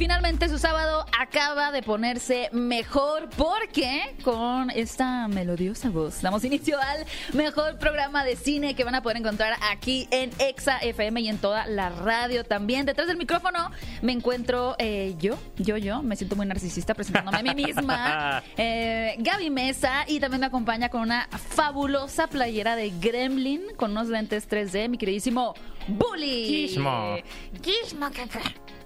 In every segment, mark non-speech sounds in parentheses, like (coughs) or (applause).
Finalmente su sábado acaba de ponerse mejor porque con esta melodiosa voz damos inicio al mejor programa de cine que van a poder encontrar aquí en Exa FM y en toda la radio también. Detrás del micrófono me encuentro eh, yo, yo, yo, me siento muy narcisista presentándome a mí misma, (laughs) eh, Gaby Mesa y también me acompaña con una fabulosa playera de Gremlin con unos lentes 3D, mi queridísimo Bully. Gizmo. Gizmo, caca.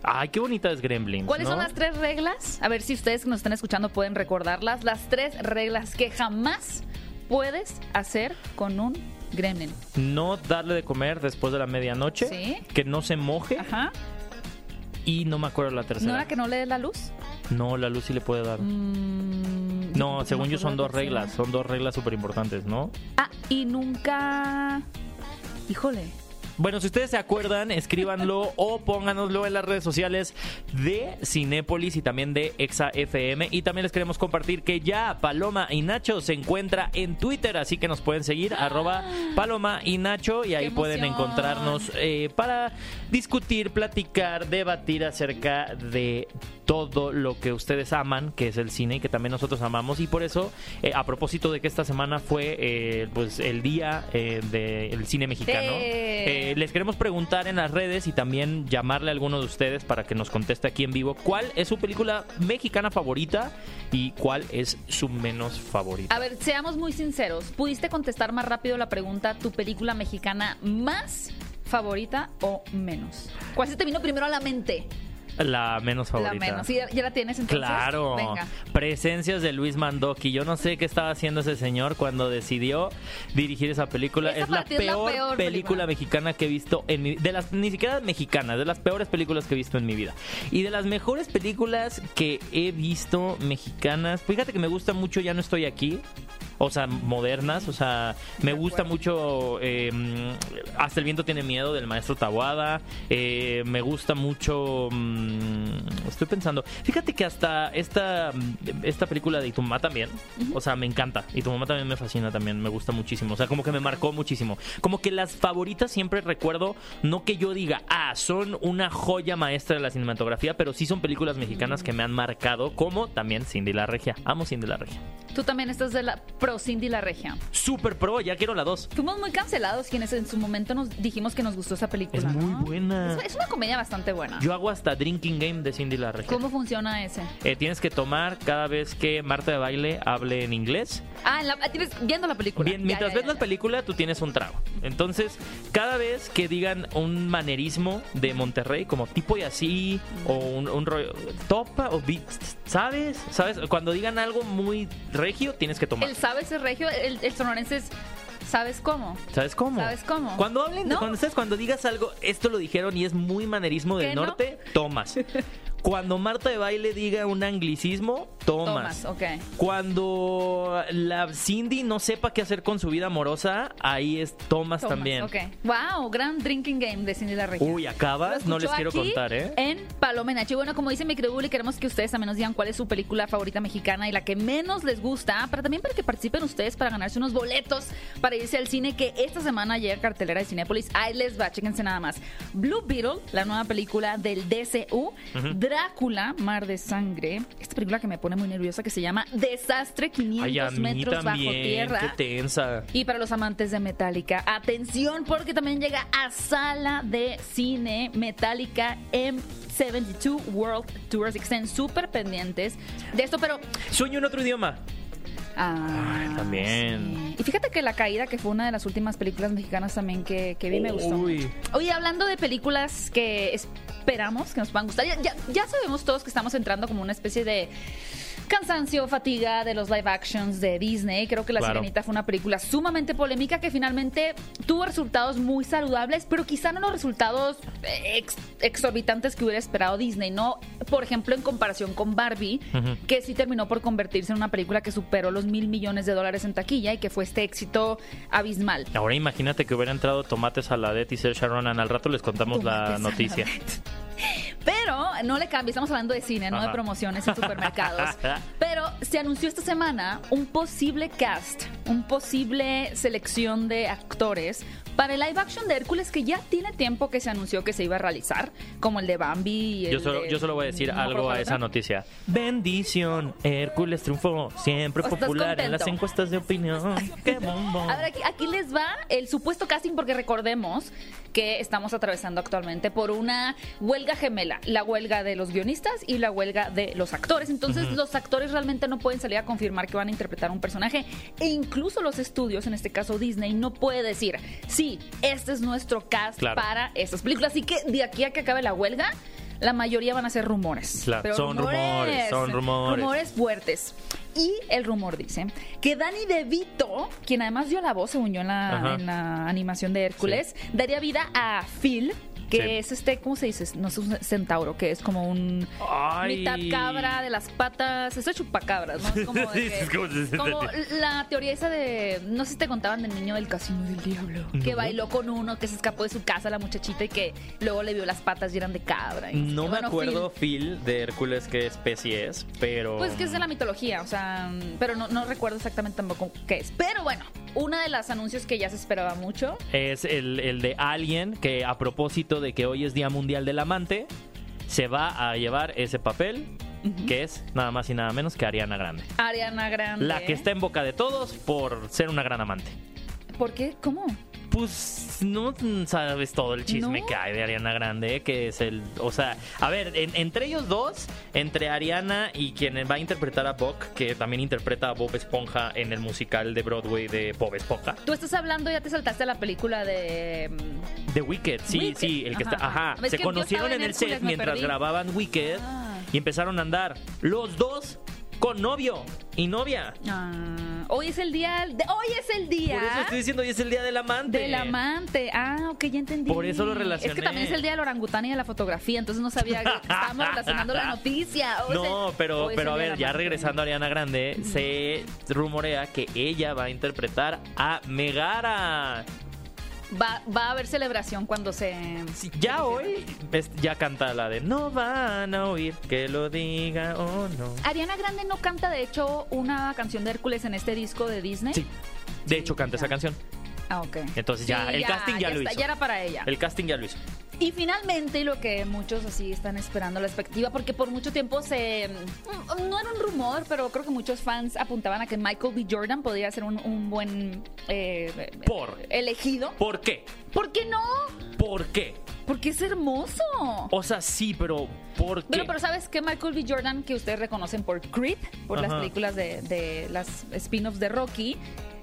Ay, qué bonita es Gremlins. ¿Cuáles ¿no? son las tres reglas? A ver si ustedes que nos están escuchando pueden recordarlas. Las tres reglas que jamás puedes hacer con un gremlin. No darle de comer después de la medianoche. Sí. Que no se moje. Ajá. Y no me acuerdo la tercera. ¿No era que no le des la luz? No, la luz sí le puede dar. Mm, No, yo según yo son dos reglas. Son dos reglas súper importantes, ¿no? Ah, y nunca... Híjole. Bueno, si ustedes se acuerdan, escríbanlo o pónganoslo en las redes sociales de Cinépolis y también de Exa FM. Y también les queremos compartir que ya Paloma y Nacho se encuentra en Twitter, así que nos pueden seguir, arroba Paloma y Nacho, y ahí ¡Qué pueden encontrarnos eh, para discutir, platicar, debatir acerca de todo lo que ustedes aman, que es el cine y que también nosotros amamos. Y por eso, eh, a propósito de que esta semana fue eh, pues el día eh, del cine mexicano, Sí. Eh, les queremos preguntar en las redes y también llamarle a alguno de ustedes para que nos conteste aquí en vivo cuál es su película mexicana favorita y cuál es su menos favorita. A ver, seamos muy sinceros. ¿Pudiste contestar más rápido la pregunta tu película mexicana más favorita o menos? ¿Cuál se te vino primero a la mente? La menos favorita. La menos. ¿Sí, ya, ya la tienes entonces? Claro, Venga. presencias de Luis Mandoki. Yo no sé qué estaba haciendo ese señor cuando decidió dirigir esa película. Esa es la es peor, peor película, película. mexicana que he visto en mi de las ni siquiera mexicanas, de las peores películas que he visto en mi vida. Y de las mejores películas que he visto mexicanas, fíjate que me gusta mucho Ya no estoy aquí. O sea, modernas, o sea, me gusta mucho eh, Hasta el viento tiene miedo del maestro Tabuada, eh, me gusta mucho, mm, estoy pensando, fíjate que hasta esta, esta película de Itumá también, o sea, me encanta, y tu mamá también me fascina también, me gusta muchísimo, o sea, como que me marcó muchísimo, como que las favoritas siempre recuerdo, no que yo diga, ah, son una joya maestra de la cinematografía, pero sí son películas mexicanas que me han marcado, como también Cindy la Regia, amo Cindy la Regia. Tú también estás de la pro Cindy la Regia. Super pro, ya quiero la 2. Fuimos muy cancelados quienes en su momento nos dijimos que nos gustó esa película. Es muy ¿no? buena. Es, es una comedia bastante buena. Yo hago hasta drinking game de Cindy la Regia. ¿Cómo funciona ese? Eh, tienes que tomar cada vez que Marta de baile hable en inglés. Ah, en la- ah, tienes, viendo la película. Bien, Ya, mientras ya, ves la película, tú tienes un trago. Entonces, cada vez que digan un manerismo de Monterrey, como tipo y así, o un, un rollo, topa, o ¿sabes? ¿Sabes? Cuando digan algo muy regio, tienes que tomar. El sabes es regio, el, el sonorense es ¿sabes cómo? ¿Sabes cómo? ¿Sabes cómo? Cuando hablen, ¿No? cuando, ¿sabes? cuando digas algo, esto lo dijeron y es muy manerismo del ¿Qué no? norte, tomas. (laughs) Cuando Marta de baile diga un anglicismo, tomas. Tomas, ok. Cuando la Cindy no sepa qué hacer con su vida amorosa, ahí es tomas, Tomas, también. Ok. Wow, gran drinking game de Cindy la Regia. Uy, acabas, no les quiero aquí contar, ¿eh? En Paloma y bueno, como dice mi y queremos que ustedes también nos digan cuál es su película favorita mexicana y la que menos les gusta, pero también para que participen ustedes para ganarse unos boletos para irse al cine que esta semana llega cartelera de Cinépolis. Ahí les va, chéquense nada más. Blue Beetle, la nueva película del DCU. Drácula, Mar de Sangre. Esta película que me pone muy nerviosa que se llama Desastre 500 Ay, a mí metros bajo tierra. qué tensa. Y para los amantes de Metallica, atención porque también llega a sala de cine Metallica M72 World Tours. Estén súper pendientes de esto, pero... Sueño en otro idioma. ah, Ay, también. sí. Y fíjate que La Caída, que fue una de las últimas películas mexicanas también que, que vi, me gustó. Uy. Oye, hablando de películas que esperamos que nos puedan gustar, ya, ya- sabemos todos que estamos entrando como una especie de cansancio, fatiga de los live actions de Disney. Creo que La Claro. Sirenita fue una película sumamente polémica que finalmente tuvo resultados muy saludables, pero quizá no los resultados eh, ex- exorbitantes que hubiera esperado Disney, ¿no? Por ejemplo, en comparación con Barbie, que sí terminó por convertirse en una película que superó los mil millones de dólares en taquilla y que fue este éxito abismal. Ahora imagínate que hubiera entrado Tomate Saladet y Saoirse Ronan. Al rato les contamos la Tomates noticia. Pero no le cambie, estamos hablando de cine, no de promociones en supermercados. (laughs) Pero se anunció esta semana un posible cast, un posible selección de actores para el live action de Hércules que ya tiene tiempo que se anunció que se iba a realizar, como el de Bambi. y el Yo solo, de- yo solo voy a decir No algo a esa noticia. Bendición, Hércules triunfó, siempre ¿Estás popular en las encuestas de opinión. (laughs) ¡Qué bombón! A ver, aquí, aquí les va el supuesto casting porque recordemos que estamos atravesando actualmente por una huelga gemela, la huelga de los guionistas y la huelga de los actores. Entonces los actores realmente no pueden salir a confirmar que van a interpretar un personaje e incluso los estudios, en este caso Disney, no puede decir, sí, este es nuestro cast Claro. para estas películas. Así que de aquí a que acabe la huelga... La mayoría van a ser rumores. Claro, Pero son rumores, son rumores. Rumores fuertes. Y el rumor dice que Danny DeVito, quien además dio la voz, según yo, en la, Ajá. en la animación de Hércules, daría vida a Phil, que Sí. es este, ¿cómo se dice? No es un centauro, que es como un Ay. mitad cabra de las patas. Esto es chupacabras, ¿no? (laughs) Es como, de que- como la teoría esa de. No sé si te contaban del niño del casino del diablo. Que bailó con uno, que se escapó de su casa, la muchachita, y que luego le vio las patas y eran de cabra. y No me bueno, acuerdo, Phil. Phil, de Hércules qué especie es, pero... Pues que es de la mitología, o sea, pero no, no recuerdo exactamente tampoco qué es. Pero bueno, una de las anuncios que ya se esperaba mucho. Es el, el de Alien, que a propósito de que hoy es Día Mundial del Amante, se va a llevar ese papel, que es nada más y nada menos que Ariana Grande. Ariana Grande. La que está en boca de todos por ser una gran amante. ¿Por qué? ¿Cómo? Pues no sabes todo el chisme ¿No? que hay de Ariana Grande, que es el... O sea, a ver, en- entre ellos dos, entre Ariana y quien va a interpretar a Buck, que también interpreta a Bob Esponja en el musical de Broadway de Bob Esponja. Tú estás hablando, ya te saltaste la película de. mm, The Wicked, sí, Wicked. sí, el que Ajá. está... Ajá, se conocieron en el set mientras perdí. grababan Wicked Ah. y empezaron a andar los dos con novio y novia. ah, hoy es el día. de- hoy es el día. Por eso estoy diciendo, hoy es el día del amante. Del amante. Ah, ok, ya entendí. Por eso lo Es relacioné. que también es el día del orangután y de la fotografía, entonces no sabía que (laughs) estábamos relacionando la noticia. Hoy es No, el- pero, es pero a ver, ya regresando a Ariana Grande, se rumorea que ella va a interpretar a Megara. Va, va a haber celebración cuando se. Sí, ya hoy es- ya canta la de No van a oír que lo diga o no. Ariana Grande no canta, de hecho, una canción de Hércules en este disco de Disney. Sí, de hecho canta esa canción. Ah, ok. Entonces ya, el casting ya lo está, hizo. Ya era para ella. El casting ya lo hizo. Y finalmente lo que muchos así están esperando la expectativa, porque por mucho tiempo se... mm, No era un rumor, pero creo que muchos fans apuntaban a que Michael B. Jordan podría ser un, un buen... eh, Por. Elegido. ¿Por qué? ¿Por qué no? ¿Por qué? Porque es hermoso. O sea, sí, pero ¿por qué? Bueno, pero ¿sabes qué? Michael B. Jordan, que ustedes reconocen por Creed, por las películas de, de las spin-offs de Rocky,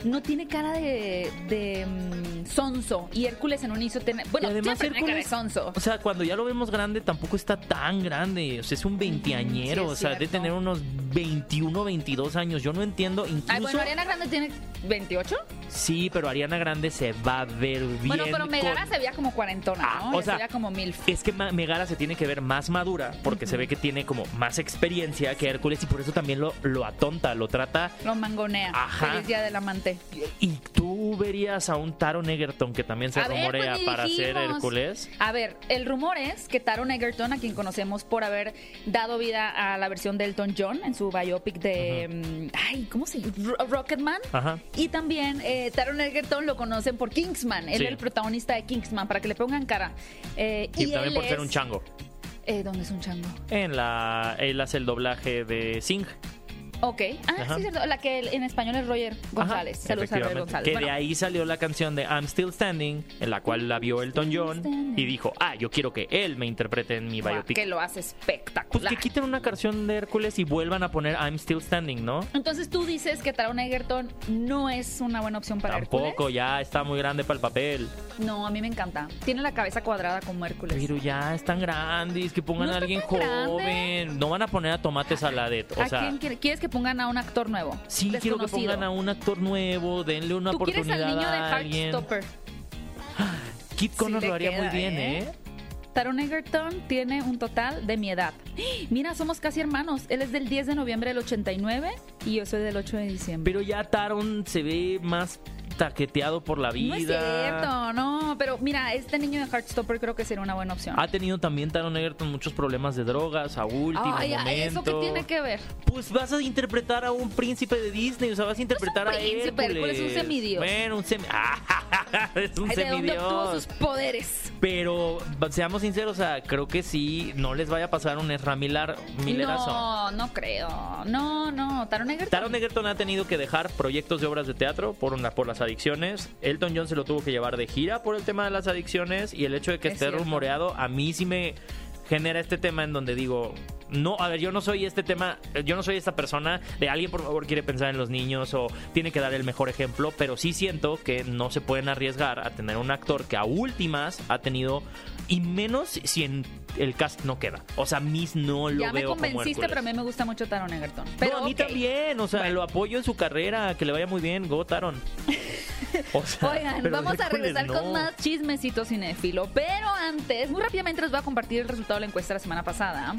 no tiene cara de, de mm, sonso. Y Hércules en un inicio tiene... Bueno, y además siempre tiene cara de Hércules, sonso. o sea, cuando ya lo vemos grande tampoco está tan grande, o sea, es un veinteañero, sí, o sea, de tener unos 21, 22 años, yo no entiendo, incluso Ay, bueno, Ariana Grande tiene 28. Sí, pero Ariana Grande se va a ver bien. Bueno, pero Megara con- se veía como cuarentona, Ah, ¿no? o sea, se veía como mil. Es que Megara se tiene que ver más madura porque se ve que tiene como más experiencia que Hércules y por eso también lo, lo atonta, lo trata. Lo mangonea. Ajá. Feliz día del amante. Y tú verías a un Taron Egerton que también se A ver, rumorea pues, ni para ser. Hércules. A ver, el rumor es que Taron Egerton, a quien conocemos por haber dado vida a la versión de Elton John en su biopic de. mm, Ay, ¿cómo se llama? Ro- Rocketman. Ajá. Y también eh, Taron Egerton lo conocen por Kingsman. Él Sí. es el protagonista de Kingsman, para que le pongan cara. Eh, Y, y también por ser un chango. Eh, ¿Dónde es un chango? En la. Él hace el doblaje de Sing. Ok. Ah, Ajá. sí, cierto. La que en español es Roger González. Ajá, Saludos a Roger. González. Que Bueno, de ahí salió la canción de I'm Still Standing, en la cual la vio Elton John standing. y dijo, ah, yo quiero que él me interprete en mi biopic. que lo hace Pues espectacular. que quiten una canción de Hércules y vuelvan a poner I'm Still Standing, ¿no? Entonces tú dices que Taron Egerton no es una buena opción para Tampoco, Hércules. ya está muy grande para el papel. No, a mí me encanta. Tiene la cabeza cuadrada como Hércules. Pero ya están grandes, que pongan No a alguien grande. joven. No van a poner a Tomate Saladet. O ¿A sea, quién quiere- quieres que pongan a un actor nuevo? sí quiero que pongan a un actor nuevo, denle una Tú quieres oportunidad al niño de a alguien. Heartstopper. (gasps) Kit Connor Sí lo haría queda, muy bien, ¿eh? ¿eh? Taron Egerton tiene un total de mi edad. (gasps) Mira, somos casi hermanos. Él es del 10 de noviembre del 89 y yo soy del 8 de diciembre. Pero ya Taron se ve más estaqueteado por la vida. No es cierto, no, pero mira, este niño de Heartstopper creo que sería una buena opción. Ha tenido también Taron Egerton muchos problemas de drogas a último Ay, momento. ¿eso qué tiene que ver? Pues vas a interpretar a un príncipe de Disney, o sea, vas a interpretar un a príncipe, Hércules. Hércules es un semidios. Bueno, un semi... (laughs) es un Ay, ¿De dónde obtuvo semidios. sus poderes? Pero seamos sinceros, o sea, creo que sí, no les vaya a pasar un Ezra Miller. No, no creo. No, no, Taron Egerton. Taron Egerton ha tenido que dejar proyectos de obras de teatro por, una, por las adicciones. Elton John se lo tuvo que llevar de gira por el tema de las adicciones. Y el hecho de que Es esté cierto. rumoreado, a mí sí me genera este tema en donde digo, no, a ver, yo no soy este tema, yo no soy esta persona de alguien por favor quiere pensar en los niños o tiene que dar el mejor ejemplo, pero sí siento que no se pueden arriesgar a tener un actor que a últimas ha tenido y menos si en el cast no queda. O sea, Miss no lo ya me veo como convenciste, Hércules. pero a mí me gusta mucho Taron Egerton. Pero no, a mí también, o sea, lo apoyo en su carrera, que le vaya muy bien, Go Taron. (laughs) O sea, Oigan, vamos a regresar con más chismecito cinéfilo. Pero antes, muy rápidamente les voy a compartir el resultado de la encuesta de la semana pasada.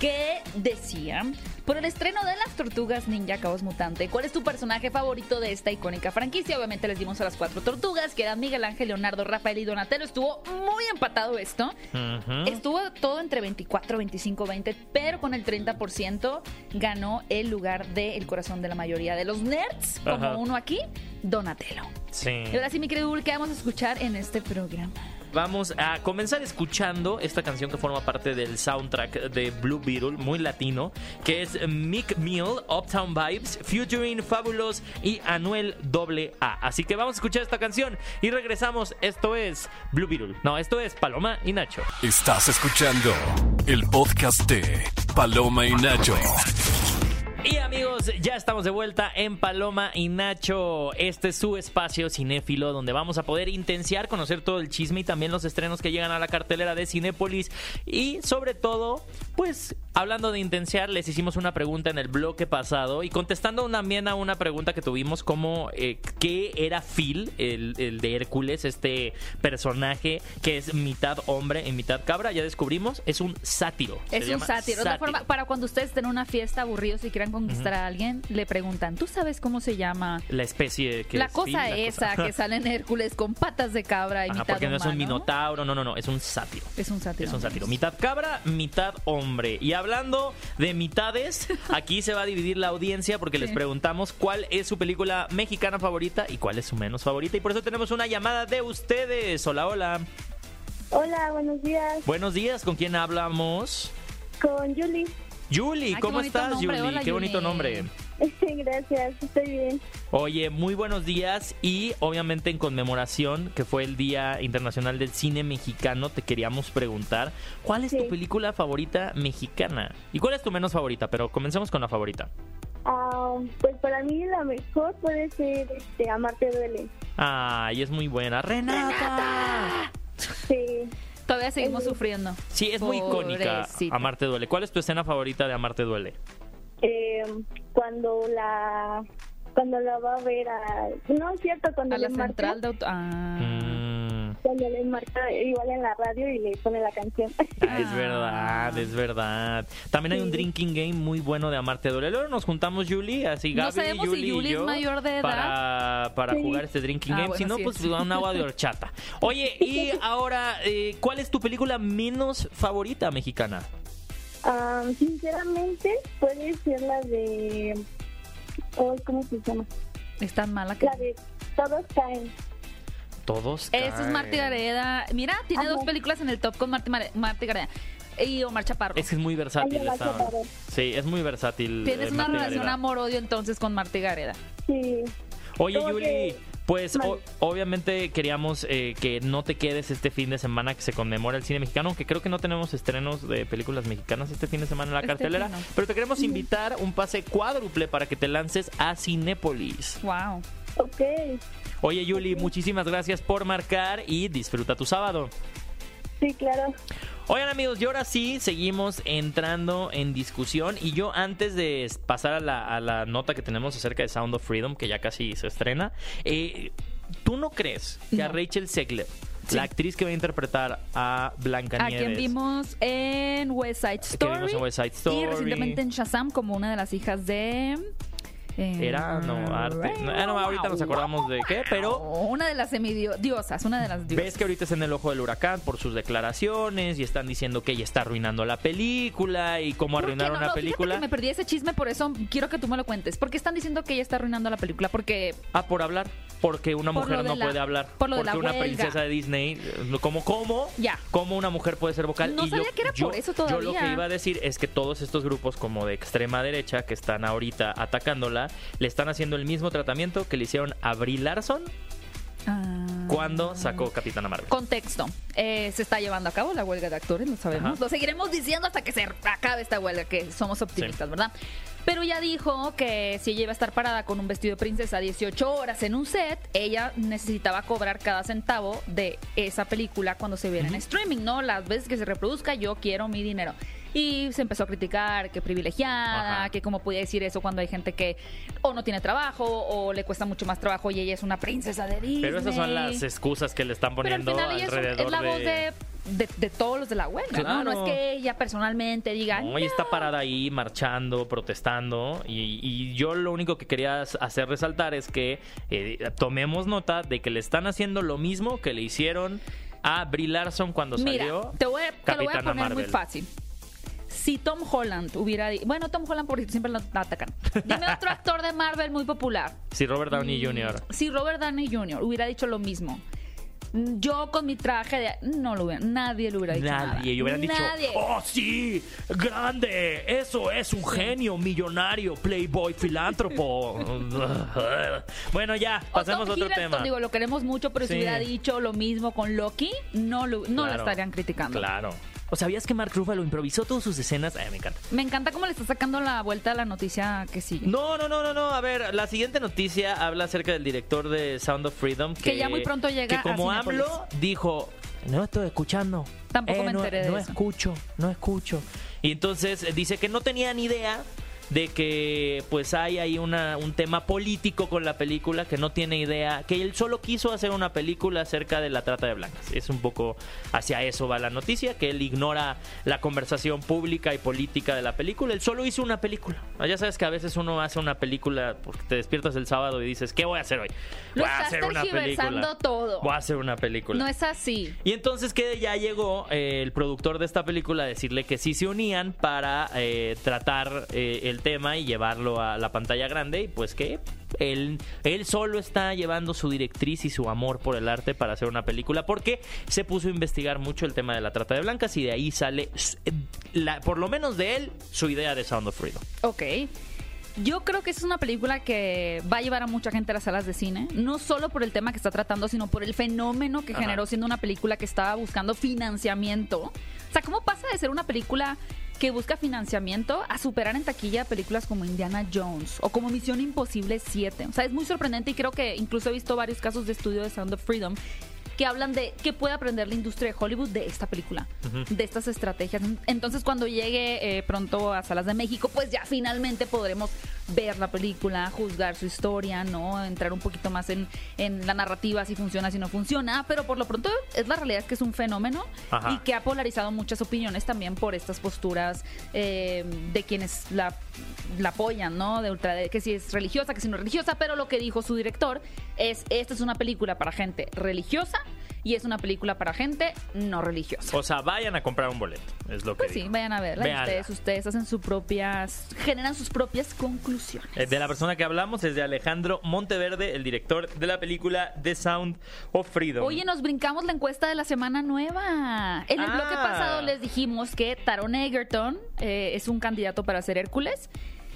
Que decía, por el estreno de las Tortugas Ninja Caos Mutante, ¿cuál es tu personaje favorito de esta icónica franquicia? Obviamente les dimos a las cuatro tortugas, que eran Miguel Ángel, Leonardo, Rafael y Donatello. Estuvo muy empatado esto. Estuvo todo entre 24, 25, 20, pero con el 30% ganó el lugar del corazón de la mayoría de los nerds, como uno aquí, Donatello. Sí. Y ahora sí, mi querido ¿qué vamos a escuchar en este programa? Vamos a comenzar escuchando esta canción que forma parte del soundtrack de Blue Beetle, muy latino, que es Mick Mill, Uptown Vibes, featuring Fabulous y Anuel AA. Así que vamos a escuchar esta canción y regresamos. Esto es Blue Beetle. No, esto es Paloma y Nacho. Estás escuchando el podcast de Paloma y Nacho. Y amigos, ya estamos de vuelta en Paloma y Nacho. Este es su espacio cinéfilo donde vamos a poder intenciar, conocer todo el chisme y también los estrenos que llegan a la cartelera de Cinépolis. Y sobre todo, pues hablando de intenciar, les hicimos una pregunta en el bloque pasado y contestando también a una pregunta que tuvimos como eh, ¿qué era Phil, el, el de Hércules, este personaje que es mitad hombre y mitad cabra? Ya descubrimos, es un sátiro. Es un sátiro. La forma para cuando ustedes estén en una fiesta aburridos y quieran conquistar a alguien, le preguntan, ¿tú sabes cómo se llama? La especie que la es cosa la esa cosa- que sale en Hércules con patas de cabra y Ajá, mitad porque no es un minotauro, no, no, no, es un sátiro. Es un sátiro. Es un sátiro. Mitad cabra, mitad hombre. Y hablando de mitades, (laughs) aquí se va a dividir la audiencia porque les preguntamos cuál es su película mexicana favorita y cuál es su menos favorita. Y por eso tenemos una llamada de ustedes. Hola, hola. Hola, buenos días. Buenos días, ¿con quién hablamos? Con Julie. Julie, ¿cómo estás, nombre. Julie? Hola, qué bonito nombre. (laughs) Gracias, estoy bien. Oye, muy buenos días y obviamente en conmemoración que fue el Día Internacional del Cine Mexicano, te queríamos preguntar, ¿cuál es tu película favorita mexicana? ¿Y cuál es tu menos favorita? Pero comencemos con la favorita. Ah, pues para mí la mejor puede ser este, Amarte Duele. Ay, es muy buena. ¡Renata! Sí. Todavía seguimos Es- sufriendo. Sí, es muy icónica. Amarte Duele. ¿Cuál es tu escena favorita de Amarte Duele? Eh, cuando la cuando la va a ver a no es cierto cuando A la marca central de auto... Ah. Mm, cuando le marca igual en la radio y le pone la canción ah, es verdad, es verdad. También hay un drinking game muy bueno de Amarte Duele. Luego nos juntamos, Julie, así No Gaby, sabemos si Julie y Julie es yo, mayor de edad. para, para Sí. jugar este drinking Ah, game. si bueno, no, sí, pues sí. un agua de horchata. (laughs) Oye, y ahora, eh, ¿cuál es tu película menos favorita mexicana? Ah, sinceramente puede ser la de oh, ¿cómo se llama? Es tan mala que... la de Todos caen Todos. Esa es. Marty Gareda. Mira, tiene Ajá. dos películas en el top con Marty, Mare- Marty Gareda. Y Omar Chaparro. Es que es muy versátil. Ay, la esta- Chaparro. Sí, es muy versátil. Tienes eh, una Marty relación amor-odio entonces con Marty Gareda. sí Oye, Yuli, que- pues o- obviamente queríamos eh, que no te quedes este fin de semana que se conmemora el cine mexicano, aunque creo que no tenemos estrenos de películas mexicanas este fin de semana en la Este cartelera, pero te queremos invitar un pase cuádruple para que te lances a Cinépolis. Wow. ok Oye, Yuli, muchísimas gracias por marcar y disfruta tu sábado. sí claro Oigan amigos, y ahora sí seguimos entrando en discusión y yo antes de pasar a la, a la nota que tenemos acerca de Sound of Freedom, que ya casi se estrena, eh, ¿tú no crees que a. Rachel Segler, Sí. la actriz que va a interpretar a A Blancanieves, quien vimos en West Side que Story. vimos en West Side Story, Y recientemente en Shazam como una de las hijas de Era, no, arte. No, ah, no, ahorita nos acordamos de qué, pero Una de las semidiosas, una de las diosas. ves que ahorita está en el ojo del huracán por sus declaraciones y están diciendo que ella está arruinando la película y cómo ¿Por qué arruinaron no? película. que me perdí ese chisme, por eso quiero que tú me lo cuentes. ¿Por qué están diciendo que ella está arruinando la película? Porque Ah, por hablar. Porque una Por mujer no la- puede hablar. por lo de porque la una huelga. princesa de Disney, eh, ¿cómo, cómo? Ya. ¿Cómo una mujer puede ser vocal? No y sabía yo, que era yo- por eso Yo lo que iba a decir es que todos estos grupos como de extrema derecha que están ahorita atacándola, le están haciendo el mismo tratamiento que le hicieron a Brie Larson Ah. cuando sacó Capitana Marvel. Contexto. Eh, se está llevando a cabo la huelga de actores, lo sabemos. Ajá. Lo seguiremos diciendo hasta que se acabe esta huelga, que somos optimistas, ¿verdad? Pero ya dijo que si ella iba a estar parada con un vestido de princesa 18 horas en un set, ella necesitaba cobrar cada centavo de esa película cuando se viera en streaming, ¿no? Las veces que se reproduzca, yo quiero mi dinero. Y se empezó a criticar que privilegiada, Ajá. que cómo podía decir eso cuando hay gente que o no tiene trabajo o le cuesta mucho más trabajo y ella es una princesa de Disney. Pero esas son las excusas que le están Pero al poniendo final ella es, un- alrededor es la voz de, de, de todos los de la huelga, ¿no? No es que ella personalmente diga, No, ella está parada ahí marchando, protestando y, y yo lo único que quería hacer resaltar es que eh, tomemos nota de que le están haciendo lo mismo que le hicieron a Brie Larson cuando mira, salió te, voy a- te lo voy a poner muy Marvel. fácil. Si Tom Holland hubiera... Bueno, Tom Holland porque siempre lo atacan. Dime (laughs) otro actor de Marvel muy popular. Sí, Robert Downey Mm, Jr. Si Robert Downey Jr. hubiera dicho lo mismo, yo con mi traje de... No lo hubiera... Nadie lo hubiera dicho. Nadie, y hubieran dicho, oh sí, grande, eso es un genio, millonario, playboy, filántropo. (laughs) bueno, ya, O pasemos Tom a otro Hiddleston, tema. digo, lo queremos mucho, pero Sí. si hubiera dicho lo mismo con Loki, no lo, no lo estarían criticando. Claro. ¿O sabías que Mark Ruffalo improvisó todas sus escenas? Ay, me encanta. Me encanta cómo le está sacando la vuelta a la noticia que sigue. No, no, no, no, no. A ver, la siguiente noticia habla acerca del director de Sound of Freedom. Que, Que ya muy pronto llega Que como a. AMLO dijo, no estoy escuchando. Tampoco me no, enteré de no eso. escucho, no escucho. Y entonces eh, dice que no tenía ni idea de que pues hay ahí una, un tema político con la película, que no tiene idea, que él solo quiso hacer una película acerca de la trata de blancas. Es un poco hacia eso va la noticia, que él ignora la conversación pública y política de la película, él solo hizo una película. Ah, Ya sabes que a veces uno hace una película porque te despiertas el sábado y dices, ¿qué voy a hacer hoy? Lo Voy a hacer una película. todo. Voy a hacer una película. No es así. Y entonces que ya llegó eh, el productor de esta película a decirle que sí se unían para eh, tratar eh, el tema y llevarlo a la pantalla grande y pues que él, él solo está llevando su directriz y su amor por el arte para hacer una película porque se puso a investigar mucho el tema de la trata de blancas y de ahí sale, la- por lo menos de él, su idea de Sound of Freedom. Ok. Yo creo que es una película que va a llevar a mucha gente a las salas de cine, no solo por el tema que está tratando, sino por el fenómeno que Ajá. generó siendo una película que estaba buscando financiamiento. O sea, ¿cómo pasa de ser una película que busca financiamiento a superar en taquilla películas como Indiana Jones o como Misión Imposible 7? O sea, es muy sorprendente y creo que incluso he visto varios casos de estudio de Sound of Freedom que hablan de qué puede aprender la industria de Hollywood de esta película, de estas estrategias. Entonces, cuando llegue eh, pronto a salas de México, pues ya finalmente podremos ver la película, juzgar su historia, ¿no? Entrar un poquito más en, en la narrativa, si funciona, si no funciona. Pero por lo pronto, es la realidad es que es un fenómeno Ajá. y que ha polarizado muchas opiniones también por estas posturas eh, de quienes la, la apoyan, ¿no? De ultra, que si es religiosa, que si no es religiosa, pero lo que dijo su director es, esta es una película para gente religiosa y es una película para gente no religiosa. O sea, vayan a comprar un boleto, es lo que Pues sí, vayan a verla. Ustedes, ustedes hacen sus propias, generan sus propias conclusiones. Eh, De la persona que hablamos es de Alejandro Monteverde, el director de la película The Sound of Freedom. Oye, nos brincamos la encuesta de la semana nueva. En el Ah. bloque pasado les dijimos que Taron Egerton eh, es un candidato para ser Hércules,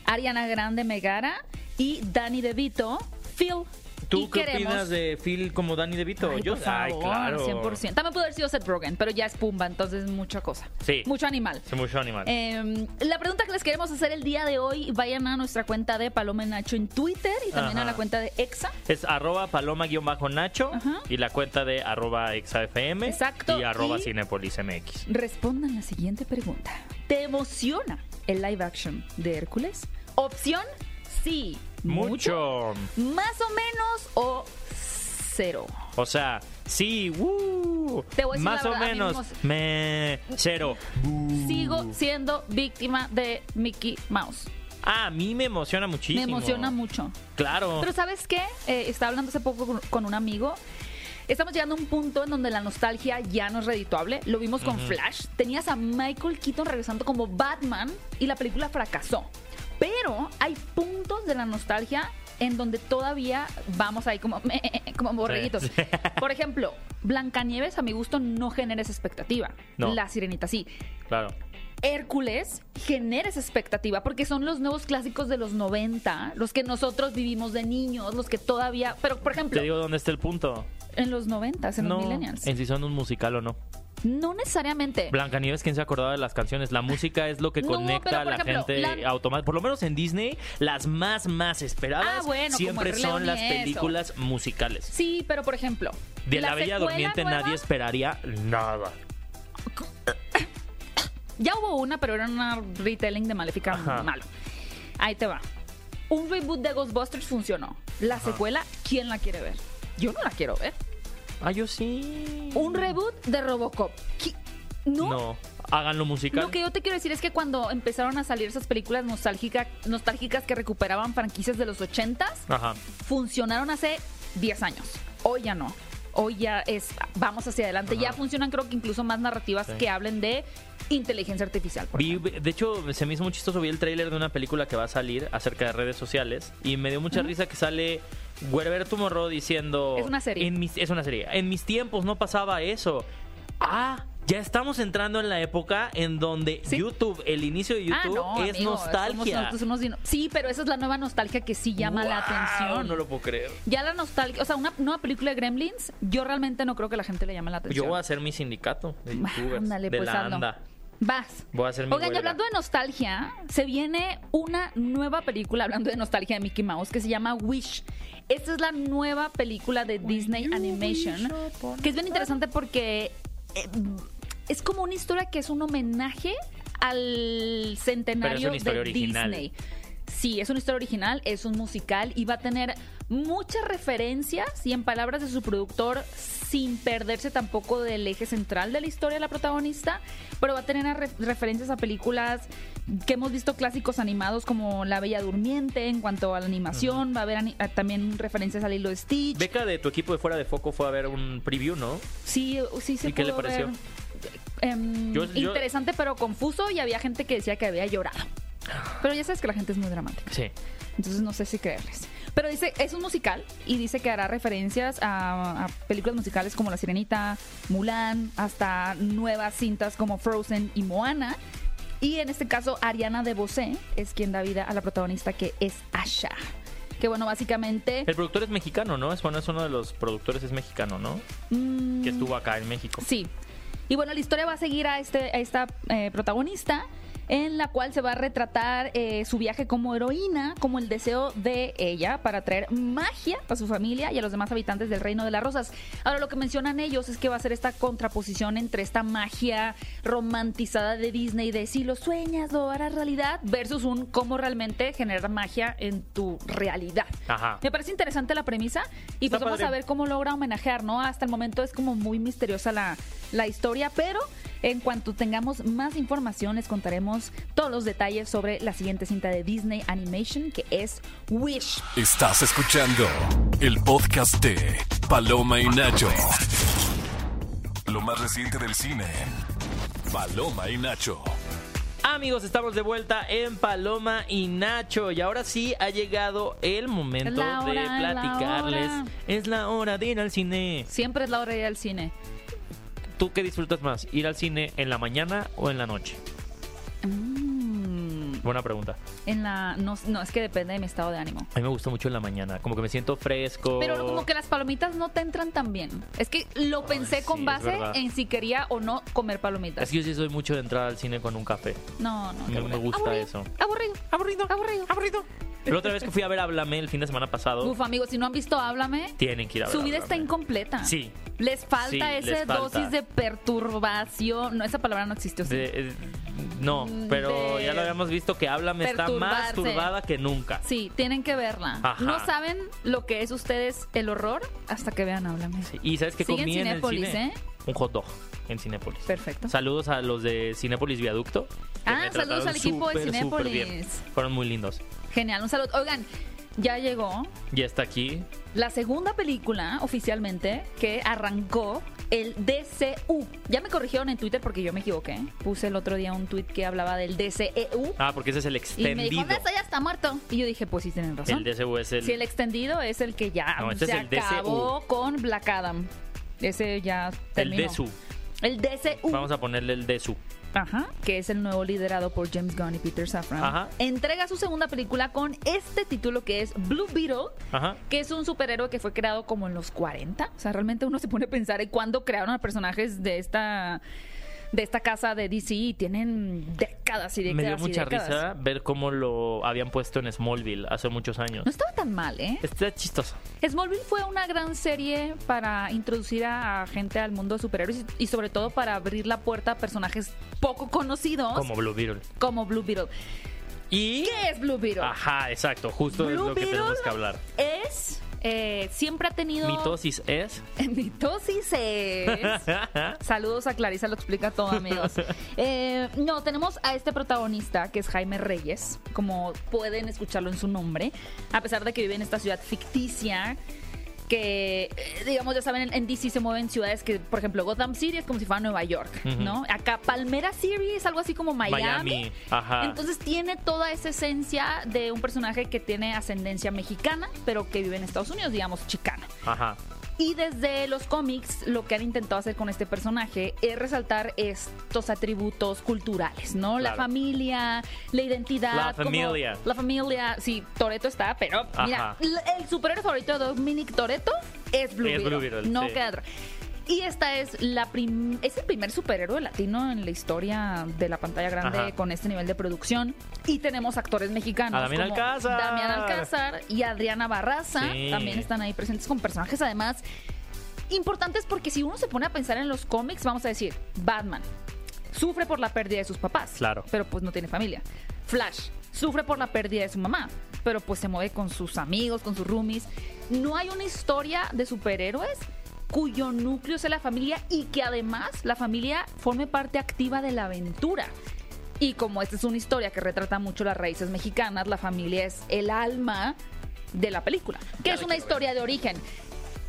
Ariana Grande Megara y Danny DeVito, Phil. ¿Tú y qué queremos- opinas de Phil como Danny DeVito? Ay, Yo, por favor, ay, claro. 100%. También pudo haber sido Seth Rogen, pero ya es Pumba, entonces mucha cosa. Sí. Mucho animal. Sí, mucho animal. Eh, la pregunta que les queremos hacer el día de hoy, vayan a nuestra cuenta de Paloma Nacho en Twitter y también Ajá. a la cuenta de Exa. Es arroba paloma-nacho y la cuenta de arroba exafm Exacto, y arroba y- cinepolis mx. Respondan la siguiente pregunta. ¿Te emociona el live action de Hércules? Opción sí. Mucho. Más o menos o cero. O sea, sí, uh, Te voy a decir más la o verdad, menos, no me, cero. Sigo siendo víctima de Mickey Mouse. Ah, a mí me emociona muchísimo. Me emociona mucho. Claro. Pero ¿sabes qué? Eh, estaba hablando hace poco con, con un amigo. Estamos llegando a un punto en donde la nostalgia ya no es redituable. Lo vimos con Flash. Tenías a Michael Keaton regresando como Batman y la película fracasó. Pero hay puntos de la nostalgia en donde todavía vamos ahí como, (laughs) como borreguitos. Sí. (laughs) Por ejemplo, Blancanieves a mi gusto no genera esa expectativa. No. La Sirenita sí. Claro. Hércules genera esa expectativa porque son los nuevos clásicos de los 90, los que nosotros vivimos de niños, los que todavía, pero por ejemplo, Te digo dónde está el punto. en los 90, en no, los millennials. en si son un musical o no. No necesariamente. Blancanieves, ¿quién se acordaba de las canciones? La música es lo que No, conecta a la ejemplo, gente la- automáticamente. Por lo menos en Disney, las más, más esperadas Ah, bueno, siempre son las eso. películas musicales. Sí, pero por ejemplo, De La, Bella Durmiente nueva, nadie esperaría nada. (coughs) Ya hubo una, pero era una retelling de Maléfica Ajá. malo. Ahí te va. Un reboot de Ghostbusters funcionó. La secuela, ¿quién la quiere ver? Yo no la quiero ver. Ah, yo sí. Un reboot de Robocop. ¿Qui- No, No, háganlo musical. Lo que yo te quiero decir es que cuando empezaron a salir esas películas nostálgicas, nostálgicas que recuperaban franquicias de los 80s, Ajá. funcionaron hace 10 años. Hoy ya no. Hoy ya es, vamos hacia adelante. Ajá. Ya funcionan creo que incluso más narrativas Sí. que hablen de inteligencia artificial. Vi- de hecho, se me hizo muy chistoso. Vi el tráiler de una película que va a salir acerca de redes sociales y me dio mucha risa que sale Guerberto Morro diciendo... Es una serie. En mis, es una serie. En mis tiempos no pasaba eso. Ah, ya estamos entrando en la época en donde Sí. YouTube, el inicio de YouTube Ah, no, es amigo, nostalgia. somos sí, pero esa es la nueva nostalgia que sí llama la atención. No lo puedo creer. Ya la nostalgia, o sea, una nueva película de Gremlins, yo realmente no creo que la gente le llame la atención. Yo voy a hacer mi sindicato de youtubers. Ándale, de pues, la anda. Vas. Voy a hacer mi Oigan, y hablando de nostalgia, se viene una nueva película, hablando de nostalgia de Mickey Mouse, que se llama Wish. Esta es la nueva película de Disney Animation, que es bien interesante porque eh, es como una historia que es un homenaje al centenario una historia de original. Disney. Sí, es una historia original, es un musical y va a tener muchas referencias y en palabras de su productor, sin perderse tampoco del eje central de la historia de la protagonista, pero va a tener re- referencias a películas que hemos visto clásicos animados como La Bella Durmiente en cuanto a la animación, va a haber también referencias a Lilo y Stitch. Beca de tu equipo de fuera de foco fue a ver un preview, ¿no? Sí, sí se ¿Y qué le pareció? ver. Em, Yo- yo- interesante pero confuso y había gente que decía que había llorado. Pero ya sabes que la gente es muy dramática. Sí. Entonces no sé si creerles. Pero dice, es un musical y dice que hará referencias a, a películas musicales como La Sirenita, Mulan, hasta nuevas cintas como Frozen y Moana. Y en este caso, Ariana DeBose es quien da vida a la protagonista que es Asha. Que bueno, básicamente... El productor es mexicano, ¿no? Es bueno, es uno de los productores es mexicano, ¿no? mm, Que estuvo acá en México. Sí. Y bueno, la historia va a seguir a, este, a esta eh, protagonista en la cual se va a retratar eh, su viaje como heroína, como el deseo de ella para traer magia a su familia y a los demás habitantes del Reino de las Rosas. Ahora, lo que mencionan ellos es que va a ser esta contraposición entre esta magia romantizada de Disney de si lo sueñas, lo harás realidad, versus un cómo realmente generar magia en tu realidad. Ajá. Me parece interesante la premisa y Está pues vamos padre. a ver cómo logra homenajear, ¿no? Hasta el momento es como muy misteriosa la, la historia, pero en cuanto tengamos más información les contaremos todos los detalles sobre la siguiente cinta de Disney Animation que es Wish. Estás escuchando el podcast de Paloma y Nacho. Lo más reciente del cine. Paloma y Nacho. Amigos, estamos de vuelta en Paloma y Nacho. Y ahora sí ha llegado el momento hora, de es la platicarles. Es la hora de ir al cine. Siempre es la hora de ir al cine. ¿Tú qué disfrutas más? ¿Ir al cine en la mañana o en la noche? Mm, Buena pregunta. en la no, no, es que depende de mi estado de ánimo. A mí me gusta mucho en la mañana. Como que me siento fresco. Pero como que las palomitas no te entran tan bien. Es que lo pensé sí, con base en si quería o no comer palomitas. Es que yo sí soy mucho de entrar al cine con un café. No, no. Me- me gusta Aburrido, eso. Aburrido, aburrido, aburrido, aburrido. La otra vez que fui a ver Háblame el fin de semana pasado, Uf, amigos, si no han visto Háblame, tienen que ir a ver su vida está incompleta. Sí. Les falta Sí, esa les falta. dosis de perturbación. No, esa palabra no existe. ¿o sí? De- eh, no, pero de ya lo habíamos visto que Háblame está más turbada que nunca. Sí, tienen que verla. Ajá. No saben lo que es ustedes el horror hasta que vean Háblame. Sí, Y ¿sabes en comí en, el Cinépolis, cine? ¿eh? Un hot dog en Cinépolis. Perfecto. Saludos a los de Cinépolis Viaducto. que Ah, me saludos trataron al equipo de súper, súper Cinépolis. Fueron muy lindos. Genial, un saludo. Oigan, ya llegó Ya está aquí. la segunda película oficialmente que arrancó el DCU. Ya me corrigieron en Twitter porque yo me equivoqué. Puse el otro día un tweet que hablaba del DCEU. Ah, porque ese es el Y me extendido. dijo, "No, ese ya está muerto. Y yo dije, pues sí, tienen razón. El DCU es el... Sí, el extendido es el que ya No, este se es el acabó con Black Adam. Ese ya el terminó. DCU. El DCU. Vamos a ponerle el DCU. Ajá, que es el nuevo liderado por James Gunn y Peter Safran. Ajá. Entrega su segunda película con este título que es Blue Beetle, Ajá. que es un superhéroe que fue creado como en los 40. O sea, realmente uno se pone a pensar en cuándo crearon a personajes de esta de esta casa de DC y tienen décadas y décadas. Me dio mucha décadas. risa ver cómo lo habían puesto en Smallville hace muchos años. No estaba tan mal, ¿eh? Está chistoso. Smallville fue una gran serie para introducir a gente al mundo de superhéroes y sobre todo para abrir la puerta a personajes poco conocidos Como Blue Beetle. como Blue Beetle. Y... ¿Qué es Blue Beetle? Ajá, exacto. Justo es Blue lo que tenemos que hablar. Es eh, siempre ha tenido Mitosis es... (laughs) Mitosis es (laughs) Saludos a Clarisa, lo explica todo, amigos. Eh, no, tenemos a este protagonista que es Jaime Reyes, como pueden escucharlo en su nombre, a pesar de que vive en esta ciudad ficticia. Que, eh, digamos, ya saben, en- en DC se mueven ciudades que, por ejemplo, Gotham City es como si fuera Nueva York. ¿no? Acá Palmera City es algo así como Miami. Miami. Ajá. Entonces tiene toda esa esencia de un personaje que tiene ascendencia mexicana, pero que vive en Estados Unidos, digamos, chicana. Ajá. Y desde los cómics, lo que han intentado hacer con este personaje es resaltar estos atributos culturales, ¿no? La familia, la identidad. La como- familia. la familia, sí, Toreto está, pero mira, Ajá. el superhéroe favorito de Dominic Toreto es Blue Es Beetle. Blue Beetle, no sí. queda. Y esta es la prim- es el primer superhéroe latino en la historia de la pantalla grande Ajá. con este nivel de producción. Y tenemos actores mexicanos. A Damián como Alcázar. Damián Alcázar y Adriana Barraza. Sí. También están ahí presentes con personajes además importantes porque si uno se pone a pensar en los cómics, vamos a decir, Batman sufre por la pérdida de sus papás. Claro. Pero pues no tiene familia. Flash sufre por la pérdida de su mamá, pero pues se mueve con sus amigos, con sus roomies. No hay una historia de superhéroes cuyo núcleo sea la familia y que además la familia forme parte activa de la aventura. Y como esta es una historia que retrata mucho las raíces mexicanas, la familia es el alma de la película, que Ya es una historia de origen.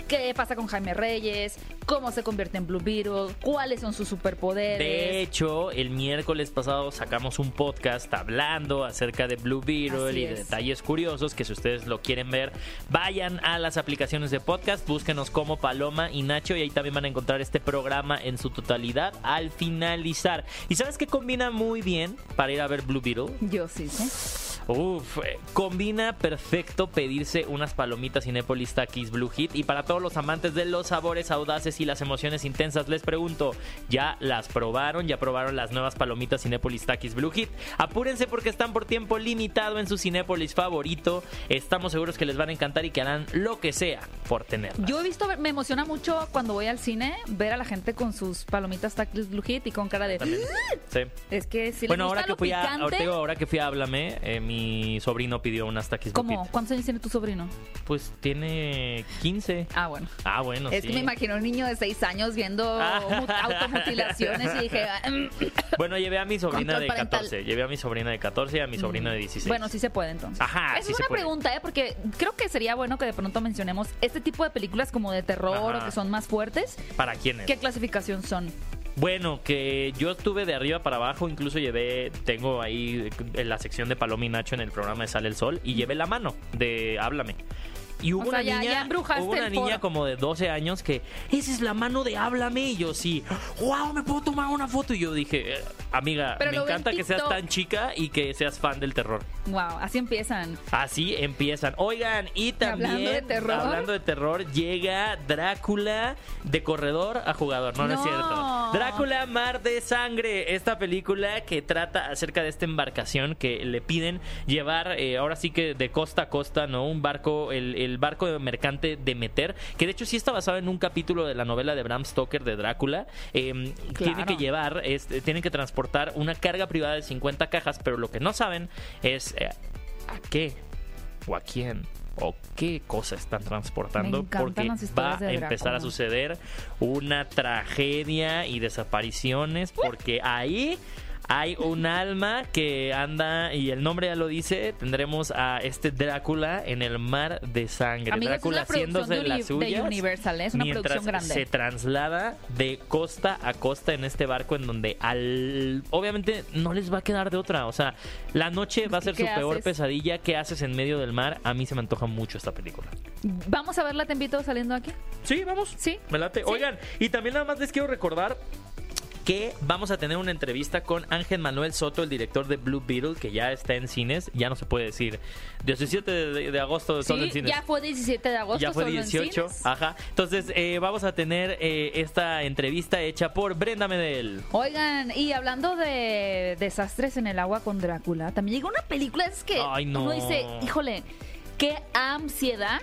¿Qué pasa con Jaime Reyes? ¿Cómo se convierte en Blue Beetle? ¿Cuáles son sus superpoderes? De hecho, el miércoles pasado sacamos un podcast hablando acerca de Blue Beetle Así y de es. detalles curiosos que si ustedes lo quieren ver, vayan a las aplicaciones de podcast, búsquenos como Paloma y Nacho y ahí también van a encontrar este programa en su totalidad al finalizar. ¿Y sabes qué combina muy bien para ir a ver Blue Beetle? Yo sí sé. Uf, eh, combina perfecto pedirse unas palomitas Cinépolis Takis Blue Hit. Y para todos los amantes de los sabores audaces y las emociones intensas, les pregunto: ¿ya las probaron? ¿Ya probaron las nuevas palomitas Cinépolis Takis Blue Hit? Apúrense porque están por tiempo limitado en su Cinépolis favorito. Estamos seguros que les van a encantar y que harán lo que sea por tenerlas. Yo he visto, me emociona mucho cuando voy al cine ver a la gente con sus palomitas Tacos Blue Hit y con cara de. También. Sí. Es que si Bueno, les gusta ahora que lo fui a, picante, digo, ahora que fui a Háblame, eh, mi sobrino pidió unas Blue ¿Cómo? ¿Cuántos años tiene tu sobrino? Pues tiene 15. Ah, bueno. Ah, bueno. es sí. que me imagino un niño de 6 años viendo Ah. mut- automutilaciones y dije, ah, mm, (laughs) Bueno, llevé a mi sobrina Control de parental. 14. Llevé a mi sobrina de 14 y a mi sobrina de 16. bueno, sí se puede entonces. Ajá, Esa sí es una pregunta, ¿eh? Porque creo que sería bueno que de pronto mencionemos este tipo de películas como de terror Ajá. o que son más fuertes. ¿Para quiénes? ¿Qué clasificación son? Bueno, que yo estuve de arriba para abajo, incluso llevé, tengo ahí en la sección de Paloma y Nacho en el programa de Sale el Sol, y llevé la mano de Háblame. Y hubo O sea, una ya- niña, ya hubo una niña como de 12 años que, esa es la mano de Háblame, y yo sí, wow, me puedo tomar una foto, y yo dije, "Eh, amiga, Pero me encanta que seas tan chica y que seas fan del terror. Wow, así empiezan. Así empiezan. Oigan, y también Hablando de terror. hablando de terror, llega Drácula de corredor a jugador. No, no, es cierto. Drácula Mar de Sangre. Esta película que trata acerca de esta embarcación que le piden llevar, eh, ahora sí que de costa a costa, ¿no? Un barco, el, el barco mercante de Meter, que de hecho sí está basado en un capítulo de la novela de Bram Stoker de Drácula. Eh, Tiene que llevar, este, tienen que transportar una carga privada de 50 cajas, pero lo que no saben es eh, a qué o a quién o qué cosa están transportando porque va a empezar a suceder una tragedia y desapariciones porque ahí hay un alma que anda, y el nombre ya lo dice, tendremos a este Drácula en el mar de sangre. Amigos, Drácula es la producción haciéndose de, las Uni- de suyas. Universal, ¿eh? es una mientras producción grande. se traslada de costa a costa en este barco en donde al obviamente no les va a quedar de otra, o sea, la noche va a ser su ¿Qué peor pesadilla, ¿qué haces en medio del mar? A mí se me antoja mucho esta película. Vamos a verla, te invito saliendo aquí. Sí, vamos. Sí. Me late. Sí. Oigan, y también nada más les quiero recordar que vamos a tener una entrevista con Ángel Manuel Soto, el director de Blue Beetle, que ya está en cines. Ya no se puede decir 17 de, de agosto solo Sí, en cines. ya fue 17 de agosto. Ya fue solo en 18, cines. ajá. Entonces eh, vamos a tener eh, esta entrevista hecha por Brenda Medel. Oigan, y hablando de desastres en el agua con Drácula, también llegó una película, es que Ay, no. uno dice, híjole, qué ansiedad,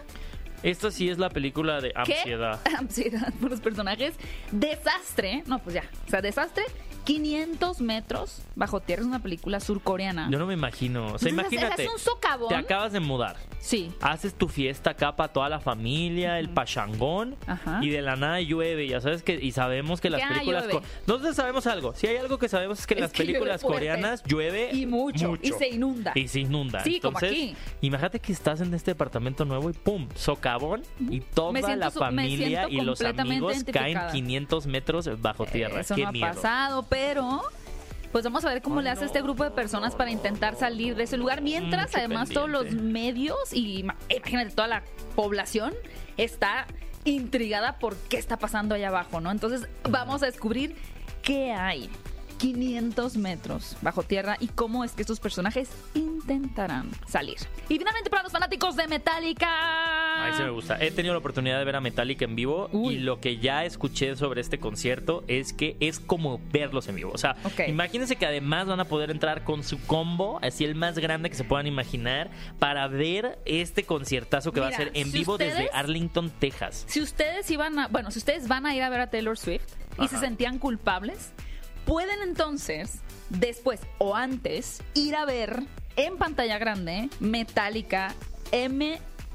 Esta sí es la película de qué ansiedad. (laughs) ansiedad por los personajes, desastre, no, pues ya, o sea, desastre, 500 metros bajo tierra, es una película surcoreana. Yo no me imagino. O sea, Entonces, imagínate. Es un socavón. Te acabas de mudar. Sí. haces tu fiesta acá para toda la familia, el pachangón, Ajá. y de la nada llueve, ya sabes que, y sabemos que las Ya películas... Nosotros sabemos algo, si hay algo que sabemos es que en las que películas coreanas llueve Y mucho, y se inunda. Y se inunda. Sí, como Entonces, aquí. imagínate que estás en este departamento nuevo y pum, socavón, y toda siento la familia y los amigos caen identificada. 500 metros bajo tierra. Eso Qué no ha miedo. pasado, pero pues vamos a ver cómo le hace no. este grupo de personas para intentar salir de ese lugar. Mientras, Mucho además, todos los medios y imagínate toda la población está intrigada por qué está pasando allá abajo, ¿no? Entonces, vamos a descubrir qué hay. 500 metros bajo tierra y cómo es que estos personajes intentarán salir. Y finalmente para los fanáticos de Metallica. Ahí se me gusta. He tenido la oportunidad de ver a Metallica en vivo Uy. y lo que ya escuché sobre este concierto es que es como verlos en vivo. O sea, imagínense que además van a poder entrar con su combo, así el más grande que se puedan imaginar, para ver este conciertazo que va a ser en si vivo desde Arlington, Texas. Si ustedes iban a, bueno, si ustedes van a ir a ver a Taylor Swift y se sentían culpables, pueden entonces, después o antes, ir a ver en pantalla grande Metallica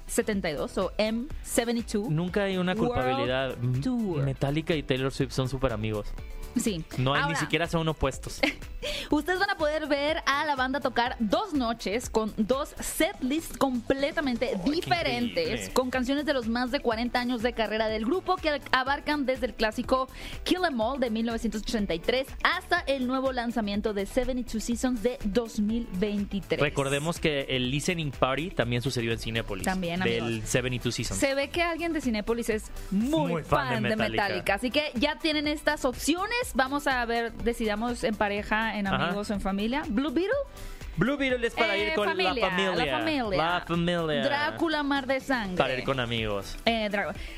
M72 o M72. Nunca hay una culpabilidad. Metallica y Taylor Swift son súper amigos. Sí. No hay, ni siquiera son opuestos. (laughs) Ustedes van a poder ver a la banda tocar dos noches con dos setlists completamente diferentes, con canciones de los más de 40 años de carrera del grupo que abarcan desde el clásico Kill 'Em All de 1983 hasta el nuevo lanzamiento de 72 Seasons de 2023. Recordemos que el Listening Party también sucedió en Cinépolis. También, Del amigos. 72 Seasons. Se ve que alguien de Cinépolis es muy, Muy fan de, Metallica. Metallica. Así que ya tienen estas opciones. Vamos a ver, decidamos en pareja, en Ajá. amigos o en familia. Blue Beetle. Blue Beetle es para Eh, ir con familia, la familia. La familia. La familia. Drácula, Mar de Sangre. Para ir con amigos. Eh,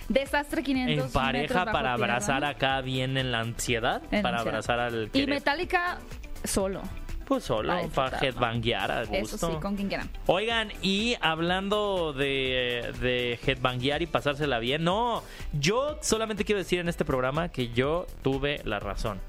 Desastre 500 En pareja para tierra. abrazar acá bien en la ansiedad. En para ansiedad. abrazar al Y querer. Metallica solo. Pues solo, Para headbanguear a gusto. Eso sí, con quien quieran. Oigan, y hablando de, de headbanguear y pasársela bien, no, yo solamente quiero decir en este programa que yo tuve la razón.